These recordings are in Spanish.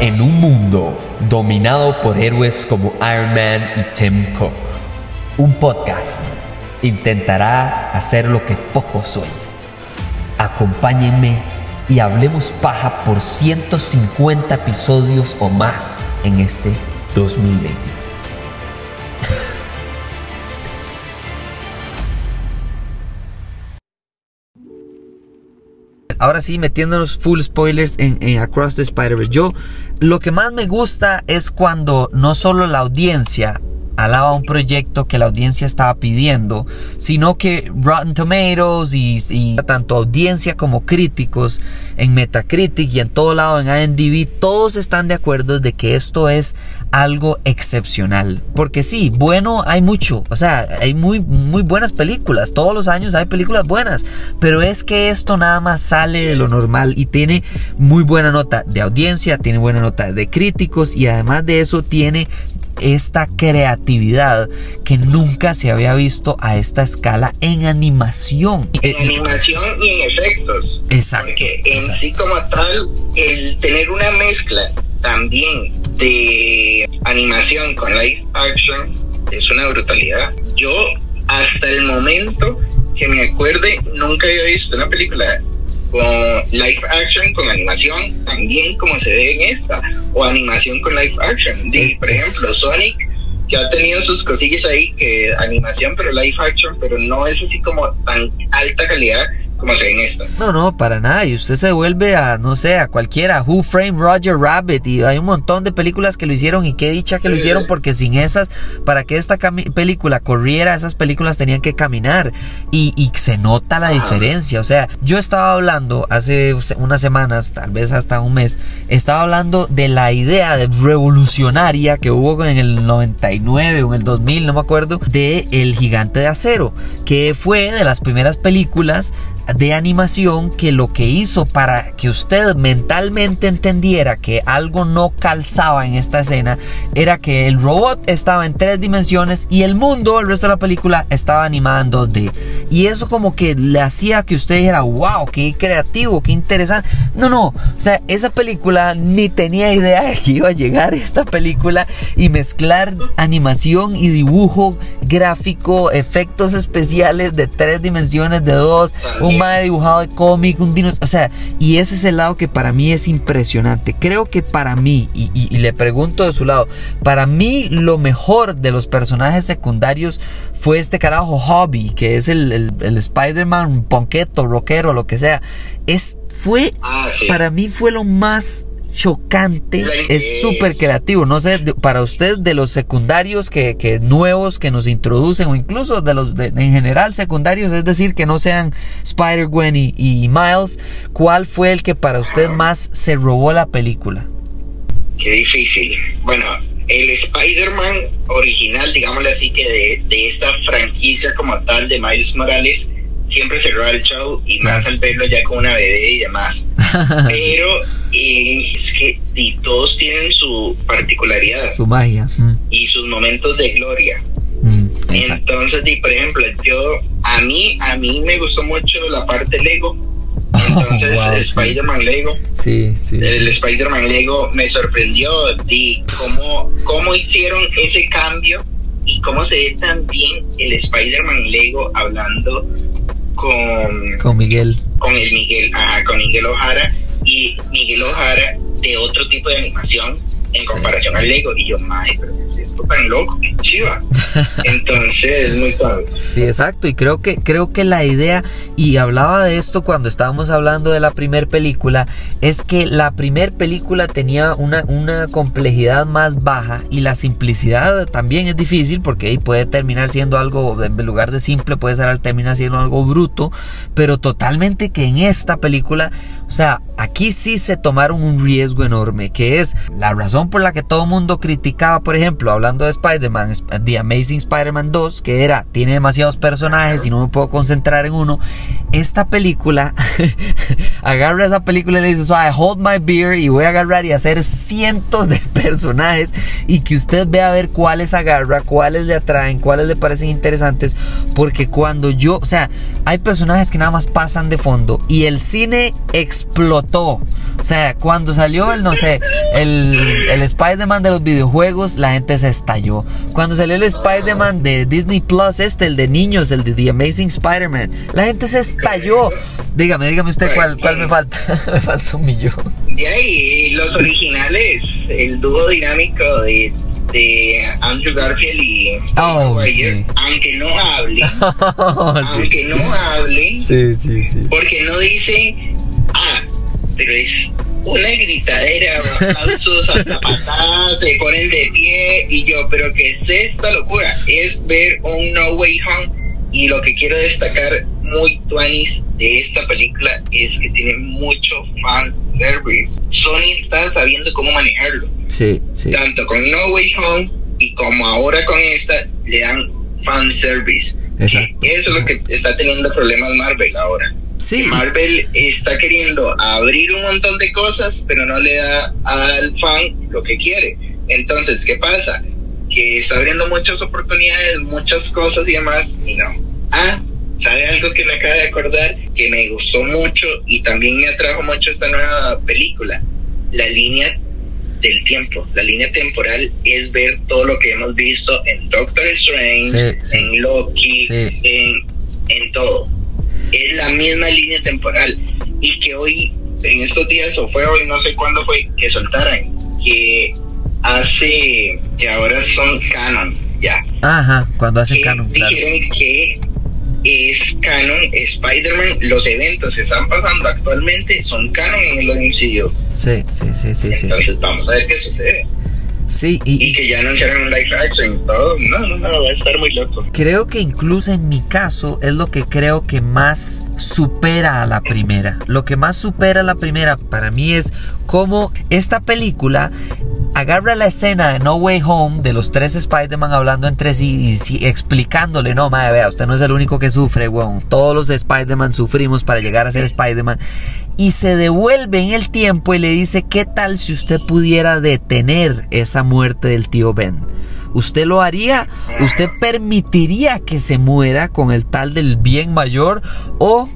En un mundo dominado por héroes como Iron Man y Tim Cook, un podcast intentará hacer lo que pocos sueñan. Acompáñenme y hablemos paja por 150 episodios o más en este 2023. Ahora sí, metiéndonos full spoilers en, en Across the Spider-Verse. Yo, lo que más me gusta es cuando no solo la audiencia alaba un proyecto que la audiencia estaba pidiendo, sino que Rotten Tomatoes y, tanto audiencia como críticos en Metacritic y en todo lado en IMDb, todos están de acuerdo de que esto es algo excepcional. Porque sí, bueno, hay mucho, o sea, hay muy, muy buenas películas, todos los años hay películas buenas, pero es que esto nada más sale de lo normal y tiene muy buena nota de audiencia, tiene buena nota de críticos y además de eso tiene esta creatividad que nunca se había visto a esta escala en animación. En animación y en efectos. Exacto. Porque en exacto. sí como tal, el tener una mezcla también de animación con live action es una brutalidad. Yo hasta el momento que me acuerde nunca había visto una película con live action con animación también como se ve en esta o animación con live action. Por ejemplo Sonic que ha tenido sus cosillas ahí que animación pero live action pero no es así como tan alta calidad como se ve en esta No, no, para nada. Y usted se vuelve a, no sé, a cualquiera. Who Framed Roger Rabbit. Y hay un montón de películas que lo hicieron. Y qué dicha que lo hicieron. Porque sin esas, para que esta película corriera, esas películas tenían que caminar. Y, y se nota la diferencia. O sea, yo estaba hablando hace unas semanas, tal vez hasta un mes. Estaba hablando de la idea de revolucionaria que hubo en el 99 o en el 2000, no me acuerdo. De El Gigante de Acero. Que fue de las primeras películas de animación que lo que hizo para que usted mentalmente entendiera que algo no calzaba en esta escena era que el robot estaba en tres dimensiones y el mundo, el resto de la película, estaba animada en 2D. Y eso como que le hacía que usted dijera, wow, qué creativo, qué interesante. No, no, o sea, esa película ni tenía idea de que iba a llegar esta película y mezclar animación y dibujo gráfico, efectos especiales de tres dimensiones, de dos, un mae dibujado de cómic, un dinosaurio, o sea, y ese es el lado que para mí es impresionante. Creo que para mí, y, y, y, le pregunto de su lado, para mí lo mejor de los personajes secundarios fue este carajo Hobby, que es el, el, el Spider-Man ponqueto, rockero, lo que sea. Es, fue, ah, sí. para mí fue lo más chocante, es súper creativo. No sé, para usted de los secundarios que, que nuevos que nos introducen o incluso de los de, en general secundarios, es decir, que no sean Spider-Gwen y, y, Miles, ¿cuál fue el que para usted más se robó la película? Qué difícil. Bueno, el Spider-Man original, digámosle así, que de, de, esta franquicia como tal de Miles Morales, siempre cerró el show y claro. más al verlo ya con una bebé y demás. Pero eh, es que y todos tienen su particularidad. Su magia. Mm. Y sus momentos de gloria. Mm, Entonces, y por ejemplo, yo, a mí, a mí me gustó mucho la parte Lego. Entonces, oh, wow, Spider-Man sí. Lego. Sí, sí. El. Spider-Man Lego me sorprendió de cómo, cómo hicieron ese cambio y cómo se ve también el Spider-Man Lego hablando con, con Miguel. Con el Miguel, ajá, con Miguel Ojara y Miguel Ojara de otro tipo de animación en sí. comparación al Lego. Y yo, madre, esto tan loco, chiva. Entonces, es muy. Sí, exacto. Y creo que, creo que la idea, y hablaba de esto cuando estábamos hablando de la primer película, es que la primer película tenía una, una complejidad más baja y la simplicidad también es difícil porque ahí puede terminar siendo algo, en lugar de simple, puede ser, terminar siendo algo bruto, pero totalmente que en esta película, o sea, aquí sí se tomaron un riesgo enorme, que es la razón por la que todo el mundo criticaba, por ejemplo, hablando de Spider-Man, The Amazing Spider-Man 2, que era, tiene demasiados personajes y no me puedo concentrar en uno. Esta película, agarra esa película y le dice, so I hold my beer y voy a agarrar y hacer cientos de personajes y que usted vea a ver cuáles agarra, cuáles le atraen, cuáles le parecen interesantes, porque cuando yo, o sea, hay personajes que nada más pasan de fondo y el cine explotó O sea, cuando salió el, no sé, el, el Spider-Man de los videojuegos, la gente se estalló. Cuando salió el Spider-Man de Disney Plus, este, el de niños, el de The Amazing Spider-Man, la gente se estalló. Dígame, dígame usted cuál, cuál me falta. me falta un millón. Y ahí, los originales, el dúo dinámico de de Andrew Garfield y oh, sí. aunque no hable, aunque no hable, sí, sí, sí. porque no dice, ah, pero es una gritadera, hasta patadas, se ponen de pie y yo, pero ¿qué es esta locura? Es ver un No Way Home y lo que quiero destacar muy tuanis de esta película es que tiene mucho fan service. Sony está sabiendo cómo manejarlo. Sí, sí. Tanto con No Way Home y como ahora con esta le dan fan service. Exacto. Eso es lo que está teniendo problemas Marvel ahora. Sí. Marvel está queriendo abrir un montón de cosas, pero no le da al fan lo que quiere. Entonces, ¿qué pasa? Que está abriendo muchas oportunidades, muchas cosas y demás, y no. Ah, ¿sabe algo que me acaba de acordar? Que me gustó mucho y también me atrajo mucho esta nueva película. La línea del tiempo, la línea temporal es ver todo lo que hemos visto en Doctor Strange, en Loki, en, en todo. Es la misma línea temporal. Y que hoy, en estos días, o fue hoy, no sé cuándo fue, que soltaran, que hace, que ahora son canon, ya. Ajá, cuando hace canon, Dijeron que es canon Spider-Man. Los eventos que están pasando actualmente son canon en el MCU. Sí, sí, sí, sí. Entonces vamos a ver qué sucede. Sí, y, y, que ya anunciaron un live action y todo. No, no, no, va a estar muy loco. Creo que incluso en mi caso es lo que creo que más supera a la primera. Lo que más supera a la primera para mí es cómo esta película agarra la escena de No Way Home de los tres Spider-Man hablando entre sí y, explicándole, no, madre, vea, usted no es el único que sufre, weón. Todos los Spider-Man sufrimos para llegar a ser Spider-Man. Y se devuelve en el tiempo y le dice, ¿qué tal si usted pudiera detener esa muerte del tío Ben? ¿Usted lo haría? ¿Usted permitiría que se muera con el tal del bien mayor? ¿O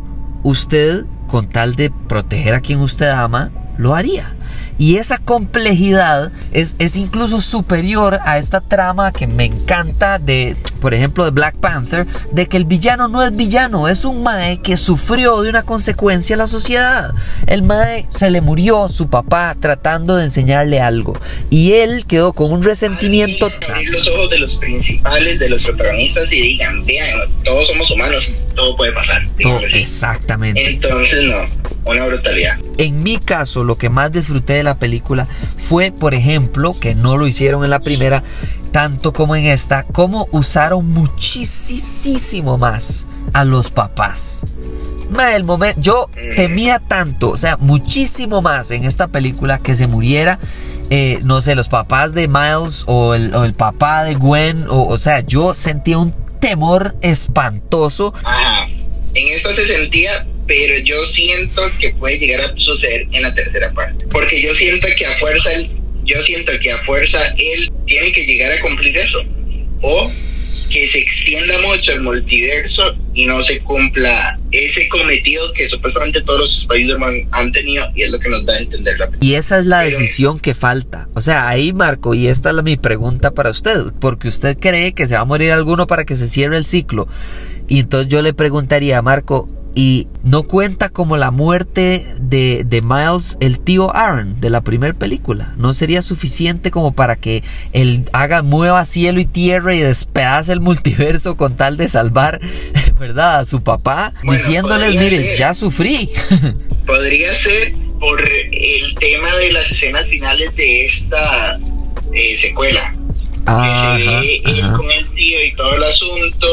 usted, con tal de proteger a quien usted ama, lo haría? Y esa complejidad es, es, incluso superior a esta trama que me encanta de, por ejemplo, de Black Panther, de que el villano no es villano, es un Mae que sufrió de una consecuencia a la sociedad. El Mae se le murió su papá tratando de enseñarle algo. Y él quedó con un resentimiento. Abrir los ojos de los principales, de los protagonistas y digan, vean, todos somos humanos, todo puede pasar. exactamente. Entonces, no, una brutalidad. En mi caso, lo que más disfruté de la película fue, por ejemplo, que no lo hicieron en la primera, tanto como en esta, como usaron muchísimo más a los papás. el momento, yo temía tanto, o sea, muchísimo más en esta película que se muriera, eh, no sé, los papás de Miles o el, papá de Gwen, o, o, sea, yo sentía un temor espantoso. Ajá. En esto se sentía pero yo siento que puede llegar a suceder en la tercera parte. Porque yo siento que a fuerza, yo siento que a fuerza él tiene que llegar a cumplir eso. O que se extienda mucho el multiverso y no se cumpla ese cometido que supuestamente todos los Spider-Man han tenido y es lo que nos da a entender la Y esa es la decisión que falta. O sea, ahí Marco, y esta es mi pregunta para usted, porque usted cree que se va a morir alguno para que se cierre el ciclo. Y entonces yo le preguntaría a Marco, y no cuenta como la muerte de, de, Miles, el tío Aaron de la primera película. No sería suficiente como para que él haga, mueva cielo y tierra y despedace el multiverso con tal de salvar, ¿verdad? A su papá, diciéndoles, miren, ya sufrí. podría ser por el tema de las escenas finales de esta eh, secuela. él con el tío y todo el asunto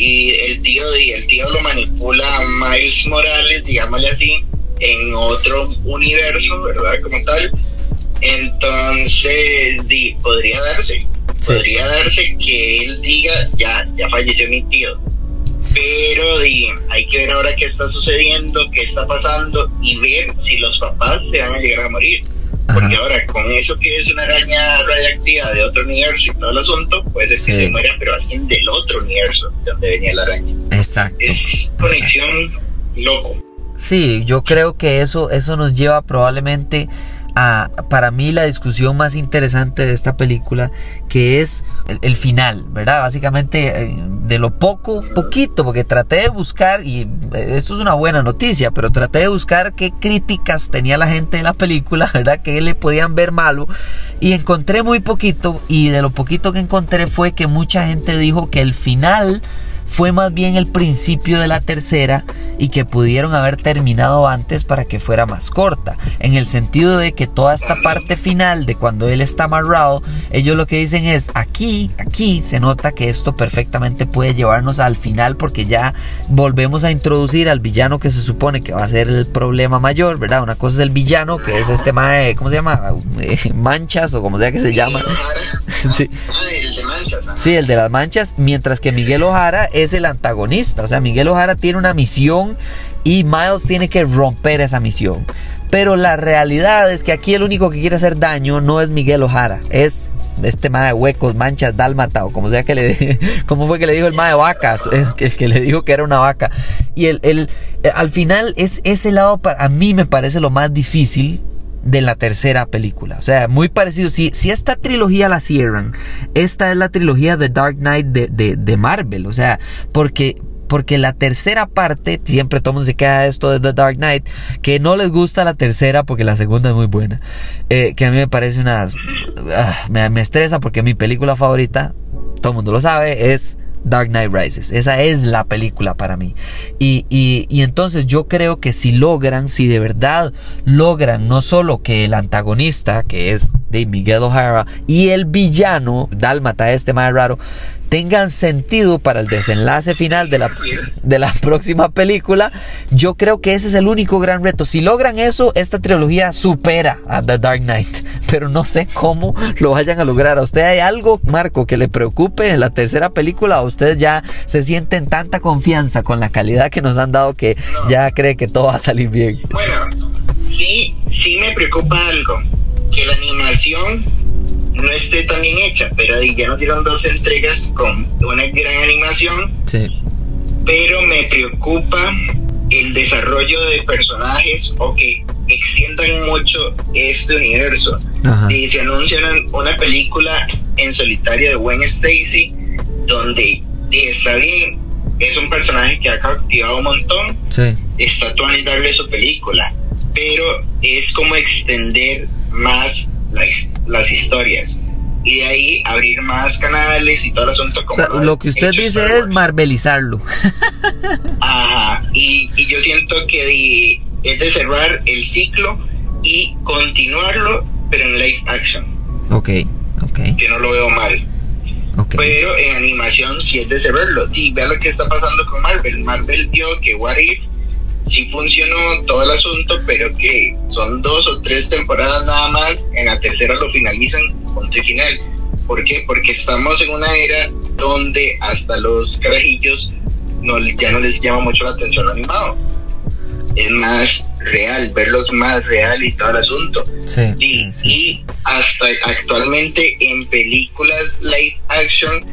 y el tío y el tío lo manipula Miles Morales, digámosle así, en otro universo, ¿verdad? Como tal. Entonces, podría darse, podría darse que él diga, ya, ya falleció mi tío. Pero hay que ver ahora qué está sucediendo, qué está pasando y ver si los papás se van a llegar a morir. Porque ahora, con eso que es una araña radiactiva de otro universo y todo el asunto, puede ser que se muera, pero alguien del otro universo de donde venía la araña. Exacto. Es conexión loco. Sí, yo creo que eso, eso nos lleva probablemente para mí, la discusión más interesante de esta película, que es el, final, ¿verdad? Básicamente, eh, de lo poco, poquito, porque traté de buscar, y eh, esto es una buena noticia, pero traté de buscar qué críticas tenía la gente de la película, ¿verdad? Que le podían ver malo, y encontré muy poquito, y de lo poquito que encontré fue que mucha gente dijo que el final fue más bien el principio de la tercera y que pudieron haber terminado antes para que fuera más corta. En el sentido de que toda esta parte final de cuando él está amarrado, ellos lo que dicen es aquí, aquí se nota que esto perfectamente puede llevarnos al final porque ya volvemos a introducir al villano que se supone que va a ser el problema mayor, ¿verdad? Una cosa es el villano que es este mae, ¿cómo se llama? Eh, manchas o como sea que se llama. sí. Sí, el de las manchas, mientras que Miguel Ojara es el antagonista. O sea, Miguel Ojara tiene una misión y Miles tiene que romper esa misión. Pero la realidad es que aquí el único que quiere hacer daño no es Miguel Ojara, es este mae de huecos, manchas, dálmata o como sea que le como fue que le dijo el mae de vacas, el que le dijo que era una vaca. Y el, el, al final es ese lado para a mí me parece lo más difícil de la tercera película. O sea, muy parecido. Si, si esta trilogía la cierran, esta es la trilogía de Dark Knight de, de, Marvel. O sea, porque, porque la tercera parte, siempre todo mundo se queda esto de The Dark Knight, que no les gusta la tercera porque la segunda es muy buena. Eh, que a mí me parece una... Ah, me, me estresa porque mi película favorita, todo el mundo lo sabe, es Dark Knight Rises. Esa es la película para mí. Y, y, entonces yo creo que si logran, si de verdad logran no solo que el antagonista, que es de Miguel O'Hara, y el villano, Dálmata, este más raro, tengan sentido para el desenlace final de la, de la próxima película, yo creo que ese es el único gran reto. Si logran eso, esta trilogía supera a The Dark Knight, pero no sé cómo lo vayan a lograr. ¿A usted hay algo, Marco, que le preocupe en la tercera película? ¿O ustedes ya se sienten tanta confianza con la calidad que nos han dado que ya cree que todo va a salir bien? Bueno, sí, sí me preocupa algo, que la animación no esté tan bien hecha, pero ya nos dieron dos entregas con una gran animación. Sí. Pero me preocupa el desarrollo de personajes o que extiendan mucho este universo. Si se anuncia una, película en solitario de Gwen Stacy, donde está bien, es un personaje que ha cautivado un montón, sí. está todo darle su película, pero es como extender más las, historias y de ahí abrir más canales y todo el asunto. Como lo que usted dice es marvelizarlo. Ajá, y, y, yo siento que es de cerrar el ciclo y continuarlo, pero en live action. Ok, ok. Que no lo veo mal. Okay. Pero en animación sí es de cerrarlo. Y vea lo que está pasando con Marvel. Marvel vio que What If sí funcionó todo el asunto, pero que son dos o tres temporadas nada más, en la tercera lo finalizan, y final. ¿Por qué? Porque estamos en una era donde hasta los carajillos no, ya no les llama mucho la atención lo animado. Es más real, verlos más real y todo el asunto. Sí, y hasta actualmente en películas live action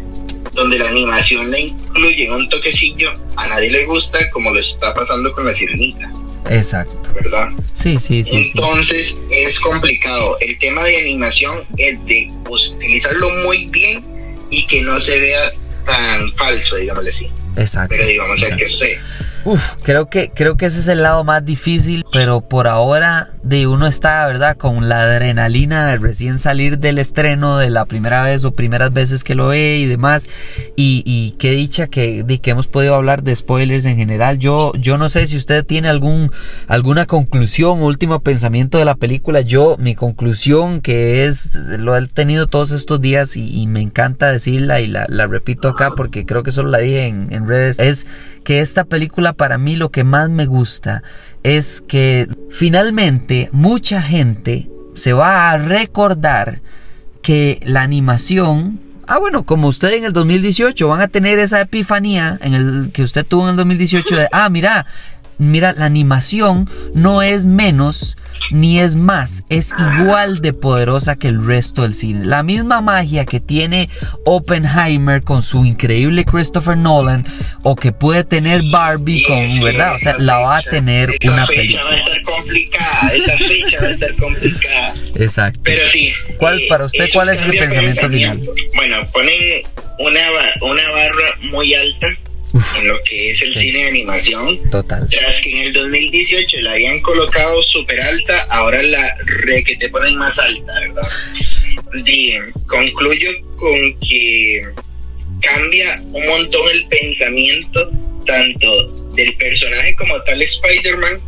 donde la animación la incluye en un toquecillo, a nadie le gusta como lo está pasando con la sirenita. Exacto. ¿Verdad? Sí, sí, sí. Entonces es complicado. El tema de animación es de utilizarlo muy bien y que no se vea tan falso, digámosle así. Exacto. Pero digamos, que sé Uf, creo que, creo que ese es el lado más difícil, pero por ahora de uno está, ¿verdad? Con la adrenalina de recién salir del estreno de la primera vez o primeras veces que lo ve y demás. Y, y qué dicha que, de que hemos podido hablar de spoilers en general. Yo, yo no sé si usted tiene algún, alguna conclusión, último pensamiento de la película. Yo, mi conclusión, que es, lo he tenido todos estos días y, me encanta decirla y la, la, repito acá porque creo que solo la dije en, en redes, es que esta película para mí lo que más me gusta es que finalmente mucha gente se va a recordar que la animación Ah, bueno, como usted en el 2018 van a tener esa epifanía en el que usted tuvo en el 2018 de, ah, mira, mira, la animación no es menos ni es más, es igual de poderosa que el resto del cine. La misma magia que tiene Oppenheimer con su increíble Christopher Nolan o que puede tener Barbie con, ¿verdad? O sea, la va a tener una película. va a estar complicada, esa fecha va a estar complicada. Exacto. Pero sí. ¿Cuál, para usted, cuál es su pensamiento final? Bueno, ponen una, una barra muy alta en lo que es el cine de animación. Total. Tras que en el 2018 la habían colocado súper alta, ahora la re que te ponen más alta, ¿verdad? Bien, concluyo con que cambia un montón el pensamiento tanto del personaje como tal Spider-Man,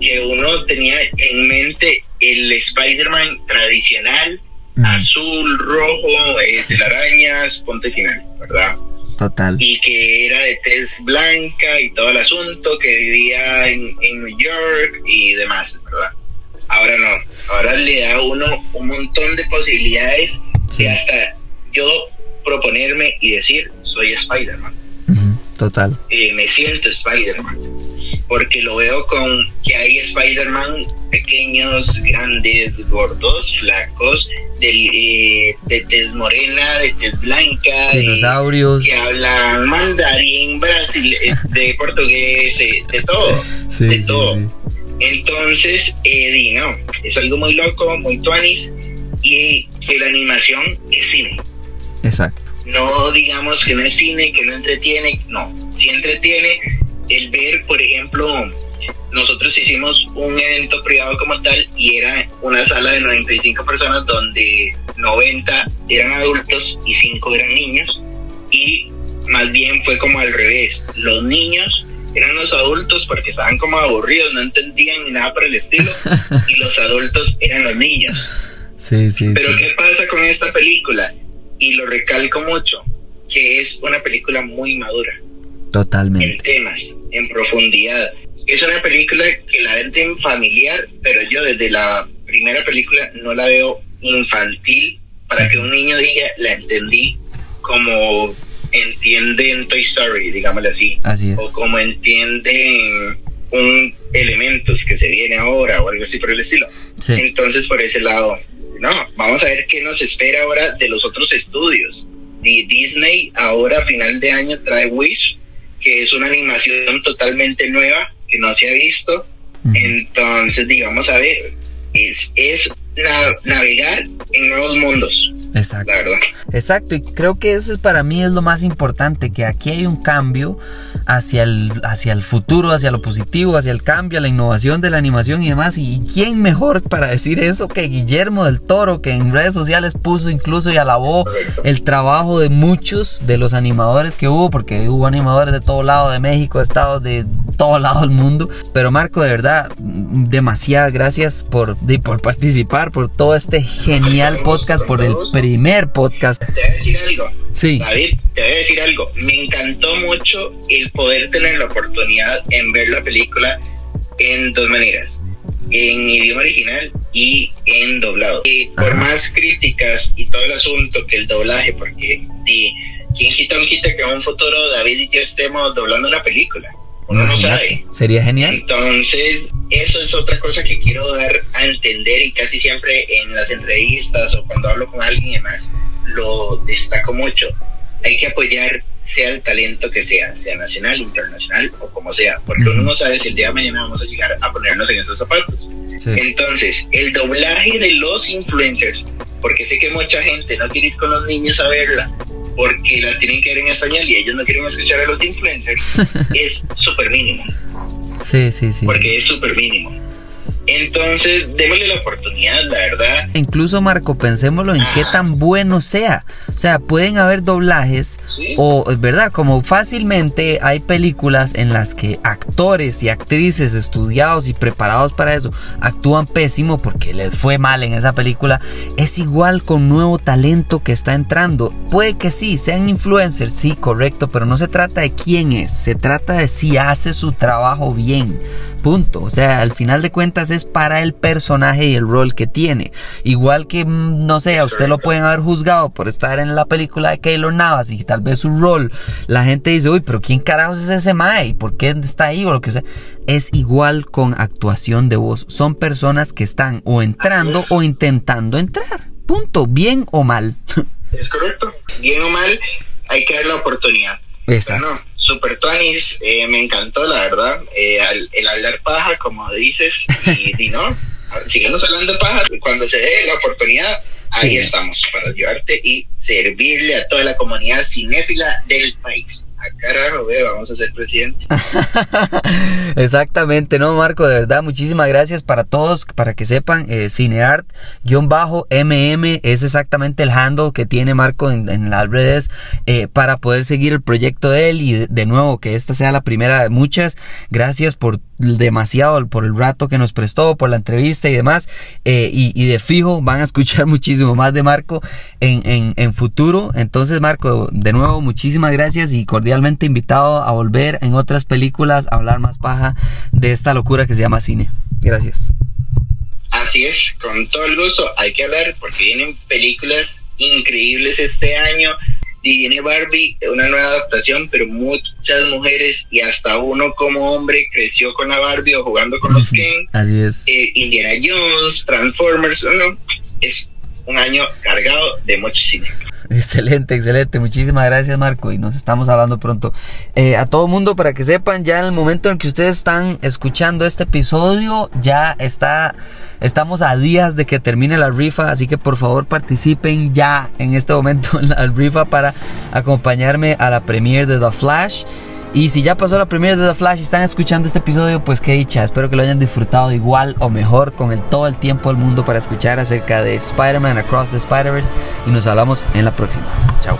que uno tenía en mente el Spider-Man tradicional, mm. azul, rojo, eh, telarañas, ponte final, ¿verdad? Total. Y que era de tez blanca y todo el asunto, que vivía en, New York y demás, ¿verdad? Ahora no, ahora le da a uno un montón de posibilidades y hasta yo proponerme y decir, soy Spider-Man. Total. Eh, me siento Spider-Man porque lo veo con que hay Spider-Man pequeños, grandes, gordos, flacos, de, eh, de tez morena, de tez blanca, dinosaurios, que hablan mandarín, brasil, eh, de portugués, eh, de todo, de todo. Entonces, eh, no, es algo muy loco, muy tuanis, y que la animación es cine. Exacto. No digamos que no es cine, que no entretiene, no, sí entretiene, el ver, por ejemplo, nosotros hicimos un evento privado como tal y era una sala de 95 personas donde 90 eran adultos y 5 eran niños y más bien fue como al revés, los niños eran los adultos porque estaban como aburridos, no entendían ni nada por el estilo y los adultos eran los niños. Sí, sí. Pero ¿qué pasa con esta película? Y lo recalco mucho, que es una película muy madura. Totalmente. En temas, en profundidad. Es una película que la ven familiar, pero yo desde la primera película no la veo infantil para que un niño diga, la entendí como entienden Toy Story, digámoslo así. Así es. O como entienden un elementos que se viene ahora o algo así por el estilo. Sí. Entonces, por ese lado, no, vamos a ver qué nos espera ahora de los otros estudios. Disney ahora a final de año trae Wish que es una animación totalmente nueva que no se ha visto. Entonces, digamos, a ver, es, es navegar en nuevos mundos. Exacto. Exacto, y creo que eso es para mí es lo más importante, que aquí hay un cambio hacia el, hacia el futuro, hacia lo positivo, hacia el cambio, la innovación de la animación y demás. Y quién mejor para decir eso que Guillermo del Toro, que en redes sociales puso incluso y alabó el trabajo de muchos de los animadores que hubo, porque hubo animadores de todo lado de México, de Estados, de todo lado del mundo. Pero Marco, de verdad, demasiadas gracias por, por participar, por todo este genial podcast, por el primer podcast. Te voy a decir algo. Sí. David, te voy a decir algo. Me encantó mucho el poder tener la oportunidad en ver la película en dos maneras. En idioma original y en doblado. Y por más críticas y todo el asunto que el doblaje, porque si quien quita un quita que en un futuro David y yo estemos doblando una película. Uno no sabe. Sería genial. Entonces, eso es otra cosa que quiero dar a entender y casi siempre en las entrevistas o cuando hablo con alguien y demás, lo destaco mucho. Hay que apoyar sea el talento que sea, sea nacional, internacional o como sea, porque uno no sabe si el día de mañana vamos a llegar a ponernos en esos zapatos. Entonces, el doblaje de los influencers, porque sé que mucha gente no quiere ir con los niños a verla, porque la tienen que ver en español y ellos no quieren escuchar a los influencers, es súper mínimo. Sí, sí, sí. Porque es súper mínimo. Entonces, démosle la oportunidad, la verdad. Incluso, Marco, pensémoslo en qué tan bueno sea. O sea, pueden haber doblajes o, ¿verdad? Como fácilmente hay películas en las que actores y actrices estudiados y preparados para eso actúan pésimo porque les fue mal en esa película. Es igual con nuevo talento que está entrando. Puede que sí, sean influencers, sí, correcto, pero no se trata de quién es, se trata de si hace su trabajo bien. Punto. O sea, al final de cuentas actuaciones para el personaje y el rol que tiene. Igual que, mm, no sé, a usted lo pueden haber juzgado por estar en la película de Keylor Navas y tal vez su rol, la gente dice, uy, pero ¿quién carajos es ese Mae? ¿Por qué está ahí? O lo que sea. Es igual con actuación de voz. Son personas que están o entrando o intentando entrar. Punto, bien o mal. Es correcto. Bien o mal, hay que dar la oportunidad. Exacto. Super Tuanis, eh, me encantó, la verdad. Eh, el hablar paja, como dices, y, y no, sigamos hablando paja. Cuando se dé la oportunidad, ahí estamos para ayudarte y servirle a toda la comunidad cinéfila del país carajo, vamos a ser presidente. Exactamente, no, Marco, de verdad, muchísimas gracias para todos, para que sepan, eh, Cineart-MM es exactamente el handle que tiene Marco en, las redes eh, para poder seguir el proyecto de él y de, nuevo que esta sea la primera de muchas. Gracias por demasiado, por el rato que nos prestó, por la entrevista y demás. Eh, y, de fijo van a escuchar muchísimo más de Marco en, en, en futuro. Entonces, Marco, de nuevo, muchísimas gracias y cordialmente invitado a volver en otras películas a hablar más paja de esta locura que se llama cine. Gracias. Así es, con todo el gusto. Hay que hablar porque vienen películas increíbles este año. Y viene Barbie, una nueva adaptación, pero muchas mujeres y hasta uno como hombre creció con la Barbie o jugando con los Ken. Así es. Eh, Indiana Jones, Transformers, no, es un año cargado de mucho cine. Excelente, excelente. Muchísimas gracias, Marco. Y nos estamos hablando pronto. Eh, a todo mundo, para que sepan, ya en el momento en que ustedes están escuchando este episodio, ya está. Estamos a días de que termine la rifa, así que por favor participen ya en este momento en la rifa para acompañarme a la premiere de The Flash. Y si ya pasó la primera de The Flash y están escuchando este episodio, pues qué dicha. Espero que lo hayan disfrutado igual o mejor con el, todo el tiempo del mundo para escuchar acerca de Spider-Man Across the Spider-Verse. Y nos hablamos en la próxima. Chao.